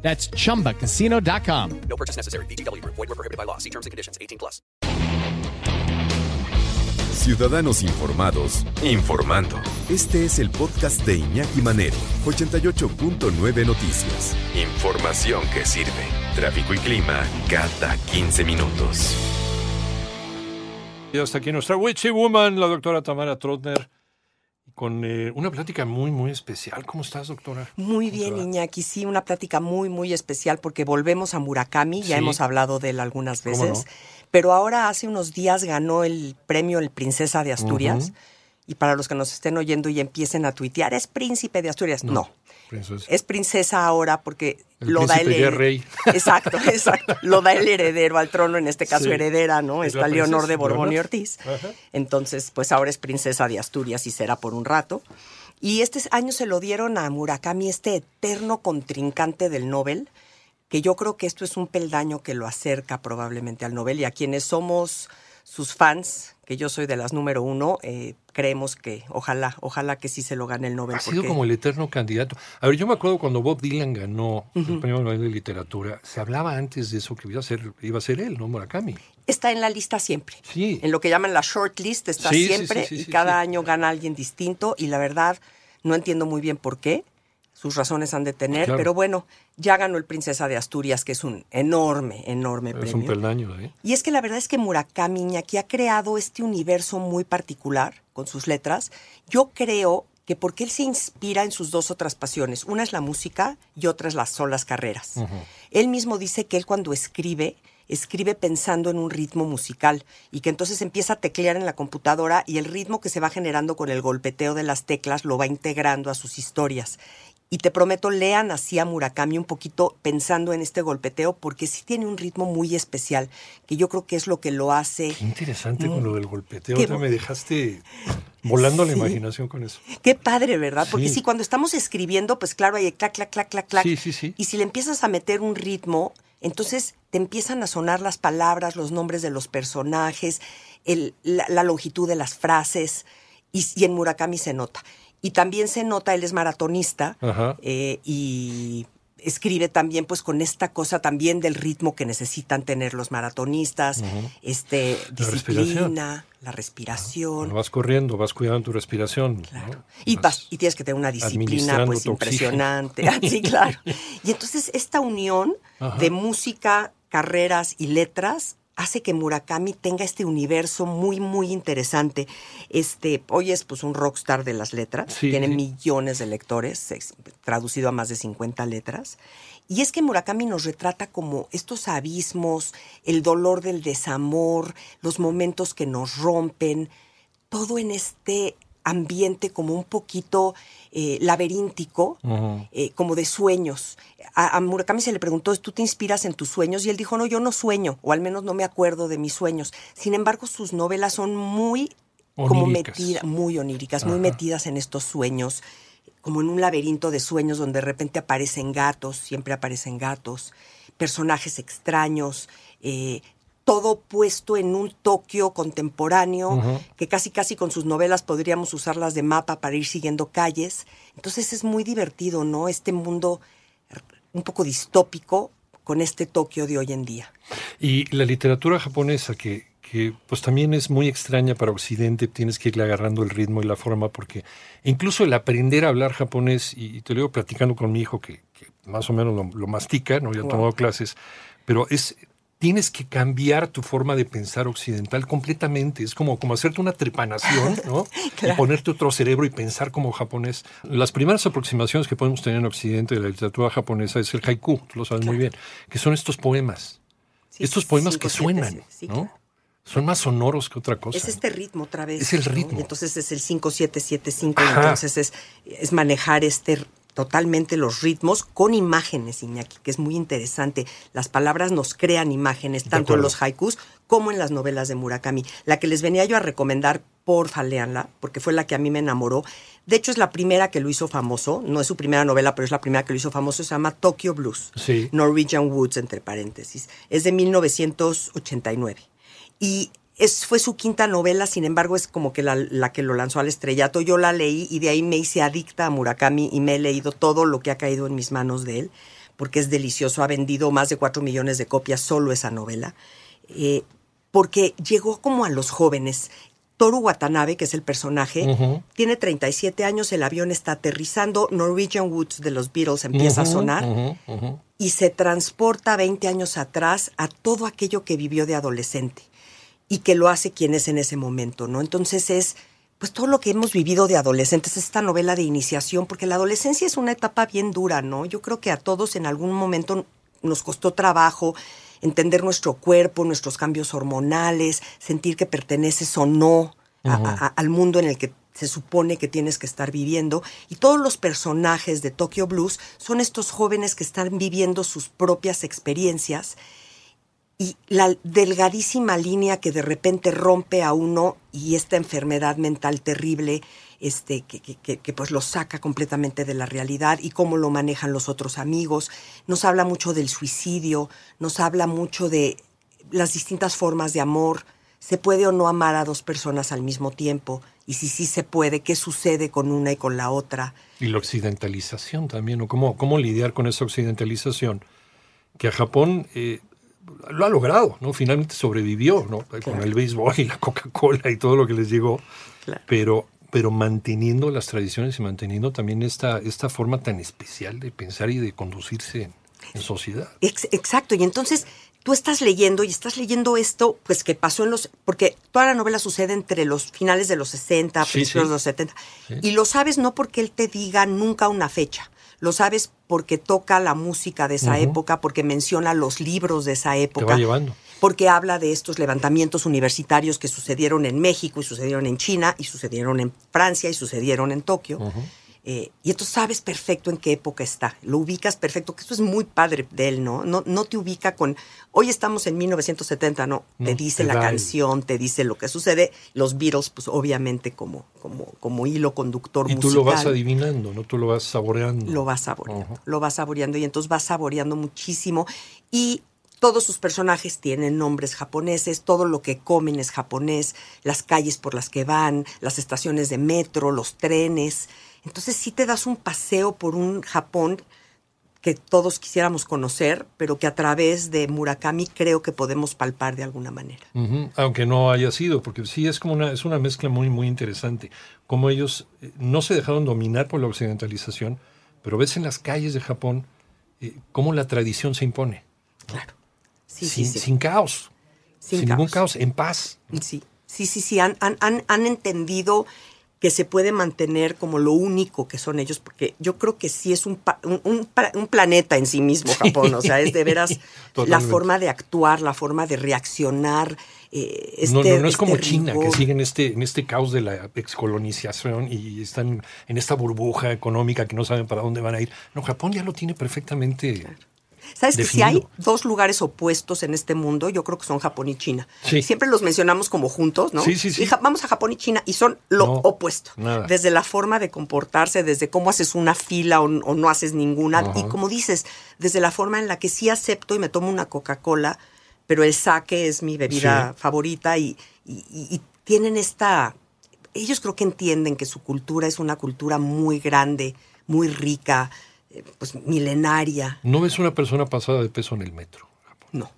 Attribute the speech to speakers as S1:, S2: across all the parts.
S1: That's chumbacasino.com.
S2: No purchase necessary. BGW. Void were prohibited by law. See terms and conditions. 18 plus.
S3: Ciudadanos informados, informando. Este es el podcast de Iñaki Manero, 88.9 Noticias. Información que sirve. Tráfico y clima cada 15 minutos.
S4: Y hasta aquí nuestra Witchy Woman, la doctora Tamara Trotner, con eh, una plática muy, muy especial. ¿Cómo estás, doctora?
S5: Muy
S4: ¿Cómo te
S5: bien,
S4: va?
S5: Iñaki. Sí, una plática muy, muy especial porque volvemos a Murakami. Ya
S4: Sí.
S5: hemos hablado de él algunas
S4: ¿Cómo
S5: veces.
S4: no?
S5: Pero ahora, hace unos días, ganó el premio El Princesa de Asturias. Y para los que nos estén oyendo y empiecen a tuitear, ¿es príncipe de Asturias? No.
S4: Princesa.
S5: Es princesa ahora porque
S4: El
S5: lo da el
S4: príncipe ya
S5: hered-
S4: rey.
S5: Exacto, exacto. Lo da el heredero al trono, en este caso
S4: Sí.
S5: heredera, ¿no? Está Leonor de Borbón y. Ortiz.
S4: Ajá.
S5: Entonces, pues ahora es princesa de Asturias y será por un rato. Y este año se lo dieron a Murakami, este eterno contrincante del Nobel, que yo creo que esto es un peldaño que lo acerca probablemente al Nobel y a quienes somos sus fans, que yo soy de las número uno, eh, creemos que ojalá, ojalá que sí se lo gane el Nobel.
S4: Ha sido
S5: porque-
S4: como el eterno candidato. A ver, yo me acuerdo cuando Bob Dylan ganó el premio Nobel de Literatura, se hablaba antes de eso que iba a ser, iba a ser él, ¿no? Murakami.
S5: está en la lista siempre.
S4: Sí.
S5: En lo que llaman la short list está
S4: Sí,
S5: siempre
S4: sí, sí,
S5: y
S4: sí,
S5: cada año gana alguien distinto y la verdad no entiendo muy bien por qué. Sus razones han de tener,
S4: Claro.
S5: pero bueno, ya ganó el Princesa de Asturias, que es un enorme, enorme
S4: Es un peldaño, ¿eh?
S5: Y es que la verdad es que Murakami Iñaki ha creado este universo muy particular con sus letras. Yo creo que porque él se inspira en sus dos otras pasiones. Una es la música y otra es las, son las carreras. Él mismo dice que él cuando escribe, escribe pensando en un ritmo musical y que entonces empieza a teclear en la computadora y el ritmo que se va generando con el golpeteo de las teclas lo va integrando a sus historias. Y te prometo, lean así a Murakami un poquito pensando en este golpeteo, porque sí tiene un ritmo muy especial, que yo creo que es lo que lo hace.
S4: Qué interesante con lo del golpeteo.
S5: Qué
S4: me dejaste volando la imaginación con eso.
S5: Qué padre, ¿verdad? Porque
S4: Sí.
S5: sí, cuando estamos escribiendo, pues claro, hay clac, clac, clac, clac, clac.
S4: Sí, sí, sí.
S5: Y si le empiezas a meter un ritmo, entonces te empiezan a sonar las palabras, los nombres de los personajes, el- la, la longitud de las frases, y, y en Murakami se nota. Y también se nota, él es maratonista, eh, y escribe también pues con esta cosa también del ritmo que necesitan tener los maratonistas, este
S4: La respiración.
S5: disciplina, la respiración.
S4: Cuando vas corriendo, vas cuidando tu respiración.
S5: Claro.
S4: ¿no?
S5: Y,
S4: Vas-
S5: vas- y tienes que tener una disciplina pues impresionante. Ah, sí, claro. Y entonces esta unión
S4: Ajá.
S5: de música, carreras y letras hace que Murakami tenga este universo muy, muy interesante. Este, hoy es pues un rockstar de las letras,
S4: Sí,
S5: tiene
S4: sí.
S5: millones de lectores, traducido a más de 50 letras. Y es que Murakami nos retrata como estos abismos, el dolor del desamor, los momentos que nos rompen, todo en este ambiente como un poquito eh, laberíntico, eh, como de sueños. A, a Murakami se le preguntó, ¿tú te inspiras en tus sueños? Y él dijo, no, yo no sueño, o al menos no me acuerdo de mis sueños. Sin embargo, sus novelas son muy como
S4: Oníricas.
S5: muy oníricas, muy metidas en estos sueños, como en un laberinto de sueños donde de repente aparecen gatos, siempre aparecen gatos, personajes extraños, eh, todo puesto en un Tokio contemporáneo, que casi casi con sus novelas podríamos usarlas de mapa para ir siguiendo calles. Entonces es muy divertido, ¿no? Este mundo un poco distópico con este Tokio de hoy en día.
S4: Y la literatura japonesa, que, que pues también es muy extraña para Occidente, tienes que irle agarrando el ritmo y la forma, porque incluso el aprender a hablar japonés, y, y te lo digo platicando con mi hijo, que, que más o menos lo, lo mastica, no ya ha
S5: Wow.
S4: tomado clases, pero es tienes que cambiar tu forma de pensar occidental completamente. Es como, como hacerte una trepanación, ¿no? Y ponerte otro cerebro y pensar como japonés. Las primeras aproximaciones que podemos tener en Occidente de la literatura japonesa es el haiku, tú lo sabes muy bien, que son estos poemas.
S5: Sí,
S4: estos poemas que suenan,
S5: sí,
S4: ¿no?
S5: claro.
S4: Son más sonoros que otra cosa.
S5: Es este ritmo otra vez.
S4: Es el
S5: ¿no?
S4: ritmo.
S5: Y entonces es el 5775, y
S4: Ajá.
S5: entonces es, es manejar este totalmente los ritmos con imágenes, Iñaki, que es muy interesante. Las palabras nos crean imágenes, tanto en los haikus como en las novelas de Murakami. La que les venía yo a recomendar, porfa, léanla, porque fue la que a mí me enamoró. De hecho, es la primera que lo hizo famoso. No es su primera novela, pero es la primera que lo hizo famoso. Se llama Tokyo Blues.
S4: Sí.
S5: Norwegian Woods, entre paréntesis. Es de 1989. Y es, fue su quinta novela, sin embargo, es como que la, la, que lo lanzó al estrellato. Yo la leí y de ahí me hice adicta a Murakami y me he leído todo lo que ha caído en mis manos de él, porque es delicioso. Ha vendido más de cuatro millones de copias solo esa novela. Eh, porque llegó como a los jóvenes. Toru Watanabe, que es el personaje, uh -huh. tiene 37 años, el avión está aterrizando, Norwegian Woods de los Beatles empieza uh -huh, a sonar uh -huh, y se transporta 20 años atrás a todo aquello que vivió de adolescente y que lo hace quien es en ese momento, ¿no? Entonces es pues todo lo que hemos vivido de adolescentes, esta novela de iniciación, porque la adolescencia es una etapa bien dura, ¿no? Yo creo que a todos en algún momento nos costó trabajo entender nuestro cuerpo, nuestros cambios hormonales, sentir que perteneces o no a, a, al mundo en el que se supone que tienes que estar viviendo. Y todos los personajes de Tokyo Blues son estos jóvenes que están viviendo sus propias experiencias y la delgadísima línea que de repente rompe a uno y esta enfermedad mental terrible este, que, que, pues lo saca completamente de la realidad y cómo lo manejan los otros amigos. Nos habla mucho del suicidio, nos habla mucho de las distintas formas de amor. ¿Se puede o no amar a dos personas al mismo tiempo? Y si sí se puede, ¿qué sucede con una y con la otra?
S4: Y la occidentalización también, o cómo, cómo lidiar con esa occidentalización, que a Japón eh, lo ha logrado, ¿no? Finalmente sobrevivió, ¿no? Claro. Con el béisbol y la Coca-Cola y todo lo que les llegó. Claro. Pero pero manteniendo las tradiciones y manteniendo también esta, esta forma tan especial de pensar y de conducirse en, en sociedad.
S5: Ex exacto, y entonces tú estás leyendo y estás leyendo esto, pues que pasó en los, porque toda la novela sucede entre los finales de los 60,
S4: Sí,
S5: principios
S4: sí.
S5: de los 70,
S4: Sí.
S5: y lo sabes no porque él te diga nunca una fecha, lo sabes porque toca la música de esa época, porque menciona los libros de esa
S4: Te
S5: época
S4: va llevando.
S5: porque habla de estos levantamientos universitarios que sucedieron en México y sucedieron en China y sucedieron en Francia y sucedieron en Tokio. Eh, y entonces sabes perfecto en qué época está, lo ubicas perfecto, que eso es muy padre de él, ¿no? No, no te ubica con, hoy estamos en 1970, no, te
S4: No,
S5: dice
S4: te
S5: la
S4: da el-
S5: canción, te dice lo que sucede, los Beatles, pues obviamente como, como, como hilo conductor
S4: Y
S5: musical.
S4: tú lo vas adivinando, ¿no? Tú lo vas saboreando.
S5: Lo vas saboreando, lo vas saboreando y entonces vas saboreando muchísimo y todos sus personajes tienen nombres japoneses, todo lo que comen es japonés, las calles por las que van, las estaciones de metro, los trenes. Entonces sí te das un paseo por un Japón que todos quisiéramos conocer, pero que a través de Murakami creo que podemos palpar de alguna manera.
S4: Aunque no haya sido, porque sí es como una, es una mezcla muy, muy interesante. Como ellos eh, no se dejaron dominar por la occidentalización, pero ves en las calles de Japón eh, cómo la tradición se impone.
S5: Claro. Sí,
S4: sin,
S5: sí, sí.
S4: sin caos.
S5: Sin
S4: Sin, ningún
S5: caos.
S4: en paz.
S5: Sí, sí, sí, sí, han, han, han entendido que se puede mantener como lo único que son ellos, porque yo creo que sí es un, pa- un, un pa- un planeta en sí mismo Japón, o sea, es de veras la forma de actuar, la forma de reaccionar. eh, este,
S4: no, no, no es
S5: este
S4: como China, que sigue en este, en este caos de la excolonización y están en esta burbuja económica que no saben para dónde van a ir. No, Japón ya lo tiene perfectamente.
S5: ¿Sabes que si hay dos lugares opuestos en este mundo, yo creo que son Japón y China.
S4: Sí.
S5: Siempre los mencionamos como juntos, ¿no?
S4: Sí, sí, sí.
S5: Y vamos a Japón y China y son lo
S4: No,
S5: opuesto.
S4: nada.
S5: Desde la forma de comportarse, desde cómo haces una fila o, o no haces ninguna.
S4: Ajá.
S5: Y como dices, desde la forma en la que sí acepto y me tomo una Coca-Cola, pero el sake es mi bebida
S4: Sí.
S5: favorita y, y- y- y tienen esta... Ellos creo que entienden que su cultura es una cultura muy grande, muy rica, pues milenaria.
S4: No ves una persona pasada de peso en el metro. Japón.
S5: No,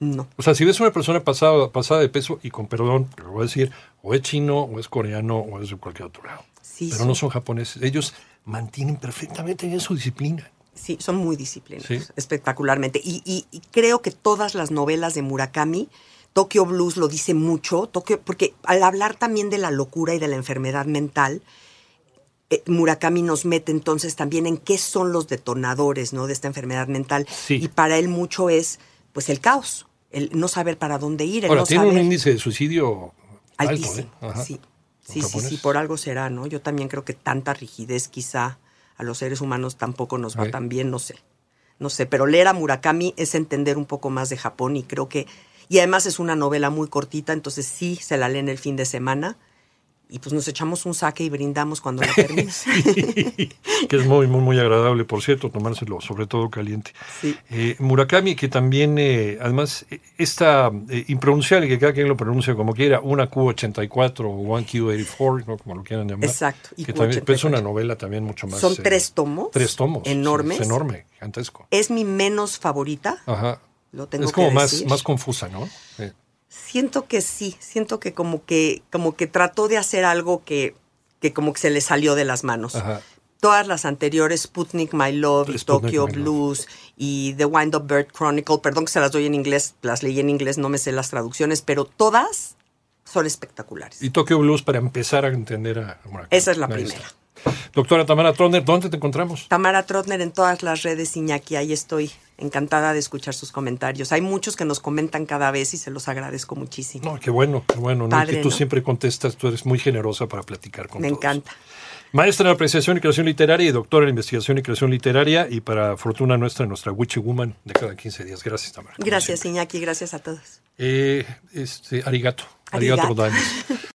S5: no.
S4: O sea, si ves una persona pasada, pasada de peso, y con perdón, lo voy a decir, o es chino, o es coreano, o es de cualquier otro lado.
S5: Sí,
S4: Pero no son japoneses. Ellos mantienen perfectamente bien su disciplina.
S5: Sí, son muy disciplinados,
S4: Sí.
S5: espectacularmente. Y, y- y creo que todas las novelas de Murakami, Tokyo Blues lo dice mucho, Tokyo, porque al hablar también de la locura y de la enfermedad mental, eh, Murakami nos mete entonces también en qué son los detonadores ¿no? de esta enfermedad mental.
S4: Sí.
S5: Y para él mucho es pues el caos, el no saber para dónde ir, el
S4: Ahora,
S5: no
S4: tiene
S5: saber...
S4: un índice de suicidio alto,
S5: Altísimo,
S4: ¿eh? Ajá.
S5: sí. Sí, sí, sí, por algo será, ¿no? Yo también creo que tanta rigidez quizá a los seres humanos tampoco nos va tan bien, no sé. No sé, pero leer a Murakami es entender un poco más de Japón y creo que... Y además es una novela muy cortita, entonces sí se la leen el fin de semana. Y pues nos echamos un saque y brindamos cuando lo termine.
S4: que es muy, muy, muy agradable, por cierto, tomárselo, sobre todo caliente.
S5: Sí.
S4: Eh, Murakami, que también, eh, además, eh, esta eh, impronunciable, que cada quien lo pronuncia como quiera, una Q84 o One Q84, ¿no? como lo quieran llamar.
S5: Exacto, y
S4: Que también, pero es
S5: Q84.
S4: una novela también mucho más.
S5: Son
S4: eh,
S5: tres tomos.
S4: Tres tomos.
S5: Enormes.
S4: Es enorme, gigantesco.
S5: Es mi menos favorita.
S4: Ajá.
S5: Lo tengo
S4: es como
S5: que
S4: más, más confusa, ¿no?
S5: Siento que sí, siento que como que, como que trató de hacer algo que, que como que se le salió de las manos.
S4: Ajá.
S5: Todas las anteriores, Sputnik, My Love, y Tokyo
S4: My Love.
S5: Blues y The Wind Up Bird Chronicle, perdón que se las doy en inglés, las leí en inglés, no me sé las traducciones, pero todas son espectaculares.
S4: Y Tokyo Blues para empezar a entender a Murakami.
S5: Esa es la primera.
S4: está. Doctora Tamara Troner, ¿dónde te encontramos?
S5: Tamara Trotner en todas las redes, Iñaki, ahí estoy. Encantada de escuchar sus comentarios. Hay muchos que nos comentan cada vez y se los agradezco muchísimo.
S4: No, qué bueno, qué bueno. ¿no?
S5: Padre,
S4: que tú
S5: ¿no?
S4: siempre contestas, tú eres muy generosa para platicar con
S5: Me
S4: todos.
S5: encanta.
S4: Maestra en apreciación y creación literaria y doctora en investigación y creación literaria y para fortuna nuestra, nuestra Witchy Woman de cada 15 días. Gracias, Tamara.
S5: Gracias. Iñaki, gracias a todos.
S4: Eh, este, arigato. Arigato,
S5: Arigato.